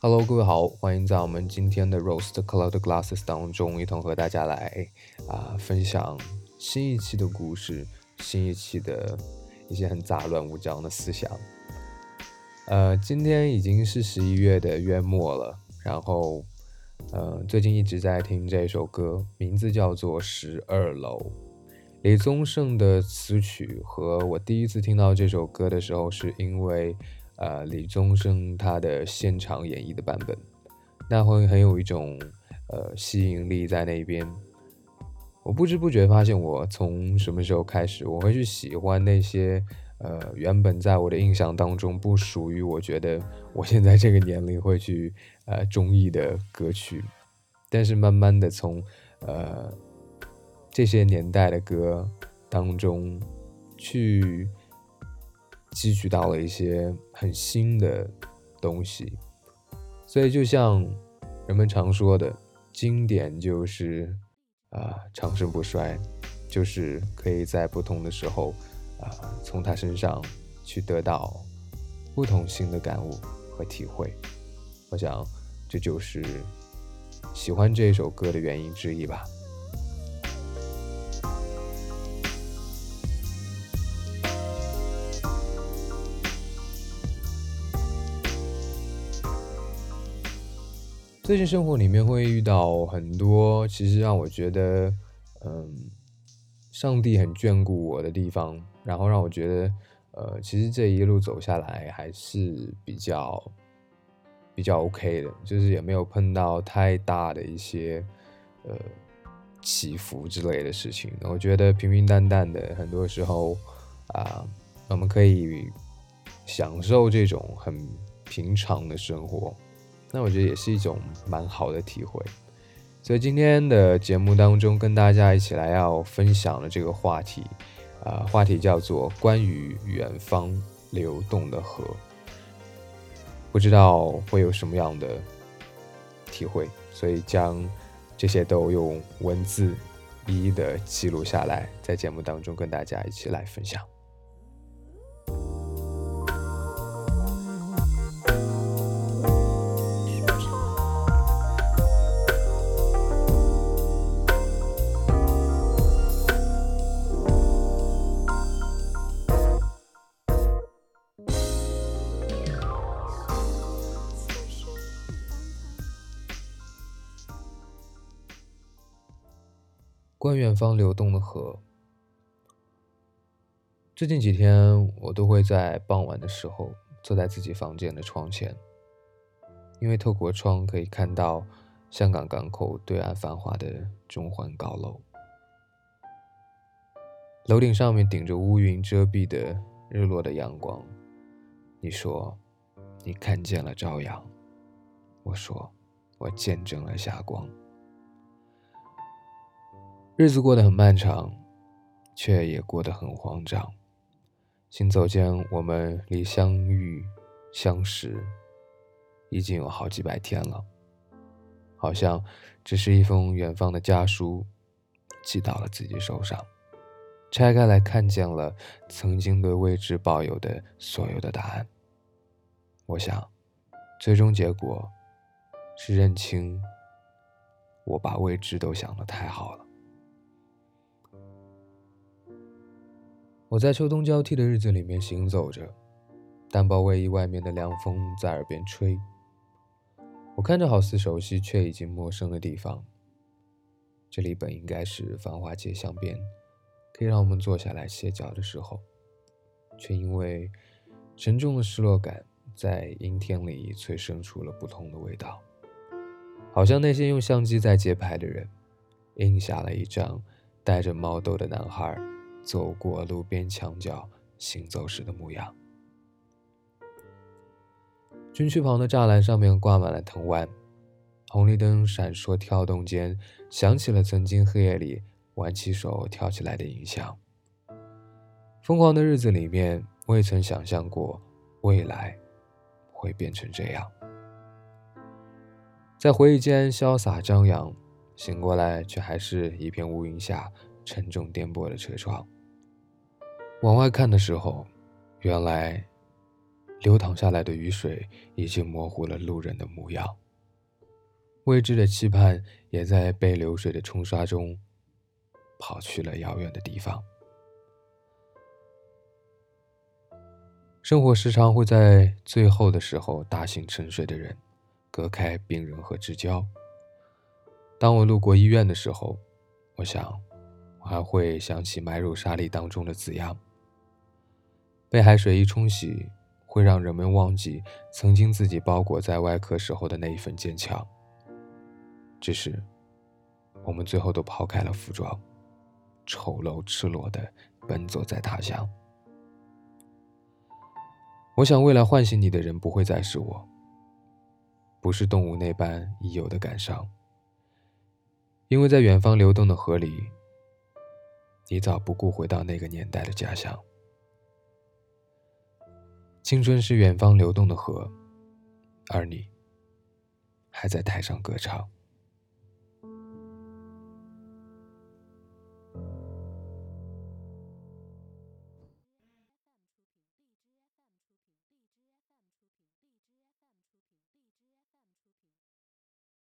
Hello，各位好，欢迎在我们今天的 Roast Cloud Glasses 当中一同和大家来啊分享新一期的故事，新一期的一些很杂乱无章的思想。呃，今天已经是十一月的月末了，然后呃最近一直在听这首歌，名字叫做《十二楼》，李宗盛的词曲。和我第一次听到这首歌的时候，是因为。呃，李宗盛他的现场演绎的版本，那会很有一种呃吸引力在那边。我不知不觉发现，我从什么时候开始，我会去喜欢那些呃原本在我的印象当中不属于我觉得我现在这个年龄会去呃中意的歌曲，但是慢慢的从呃这些年代的歌当中去。汲取到了一些很新的东西，所以就像人们常说的，经典就是啊长盛不衰，就是可以在不同的时候啊从他身上去得到不同新的感悟和体会。我想这就是喜欢这首歌的原因之一吧。最近生活里面会遇到很多，其实让我觉得，嗯，上帝很眷顾我的地方，然后让我觉得，呃，其实这一路走下来还是比较比较 OK 的，就是也没有碰到太大的一些呃起伏之类的事情。我觉得平平淡淡的，很多时候啊，我们可以享受这种很平常的生活。那我觉得也是一种蛮好的体会，所以今天的节目当中跟大家一起来要分享的这个话题，啊，话题叫做关于远方流动的河，不知道会有什么样的体会，所以将这些都用文字一一的记录下来，在节目当中跟大家一起来分享。关远方流动的河。最近几天，我都会在傍晚的时候坐在自己房间的窗前，因为透过窗可以看到香港港口对岸繁华的中环高楼，楼顶上面顶着乌云遮蔽的日落的阳光。你说，你看见了朝阳；我说，我见证了霞光。日子过得很漫长，却也过得很慌张。行走间，我们离相遇、相识已经有好几百天了，好像只是一封远方的家书，寄到了自己手上。拆开来看见了曾经对未知抱有的所有的答案。我想，最终结果是认清，我把未知都想得太好了。我在秋冬交替的日子里面行走着，单薄卫衣外面的凉风在耳边吹。我看着好似熟悉却已经陌生的地方。这里本应该是繁华街巷边，可以让我们坐下来歇脚的时候，却因为沉重的失落感，在阴天里催生出了不同的味道。好像那些用相机在街拍的人，印下了一张戴着毛豆的男孩。走过路边墙角行走时的模样。军区旁的栅栏上面挂满了藤蔓，红绿灯闪烁跳动间，想起了曾经黑夜里挽起手跳起来的影像。疯狂的日子里面，未曾想象过未来会变成这样。在回忆间潇洒张扬，醒过来却还是一片乌云下沉重颠簸的车窗。往外看的时候，原来流淌下来的雨水已经模糊了路人的模样。未知的期盼也在被流水的冲刷中跑去了遥远的地方。生活时常会在最后的时候大醒沉睡的人。隔开病人和至交。当我路过医院的时候，我想，我还会想起埋入沙砾当中的字样。被海水一冲洗，会让人们忘记曾经自己包裹在外壳时候的那一份坚强。只是，我们最后都抛开了服装，丑陋赤裸的奔走在他乡。我想，未来唤醒你的人不会再是我。不是动物那般已有的感伤，因为在远方流动的河里，你早不顾回到那个年代的家乡。青春是远方流动的河，而你还在台上歌唱。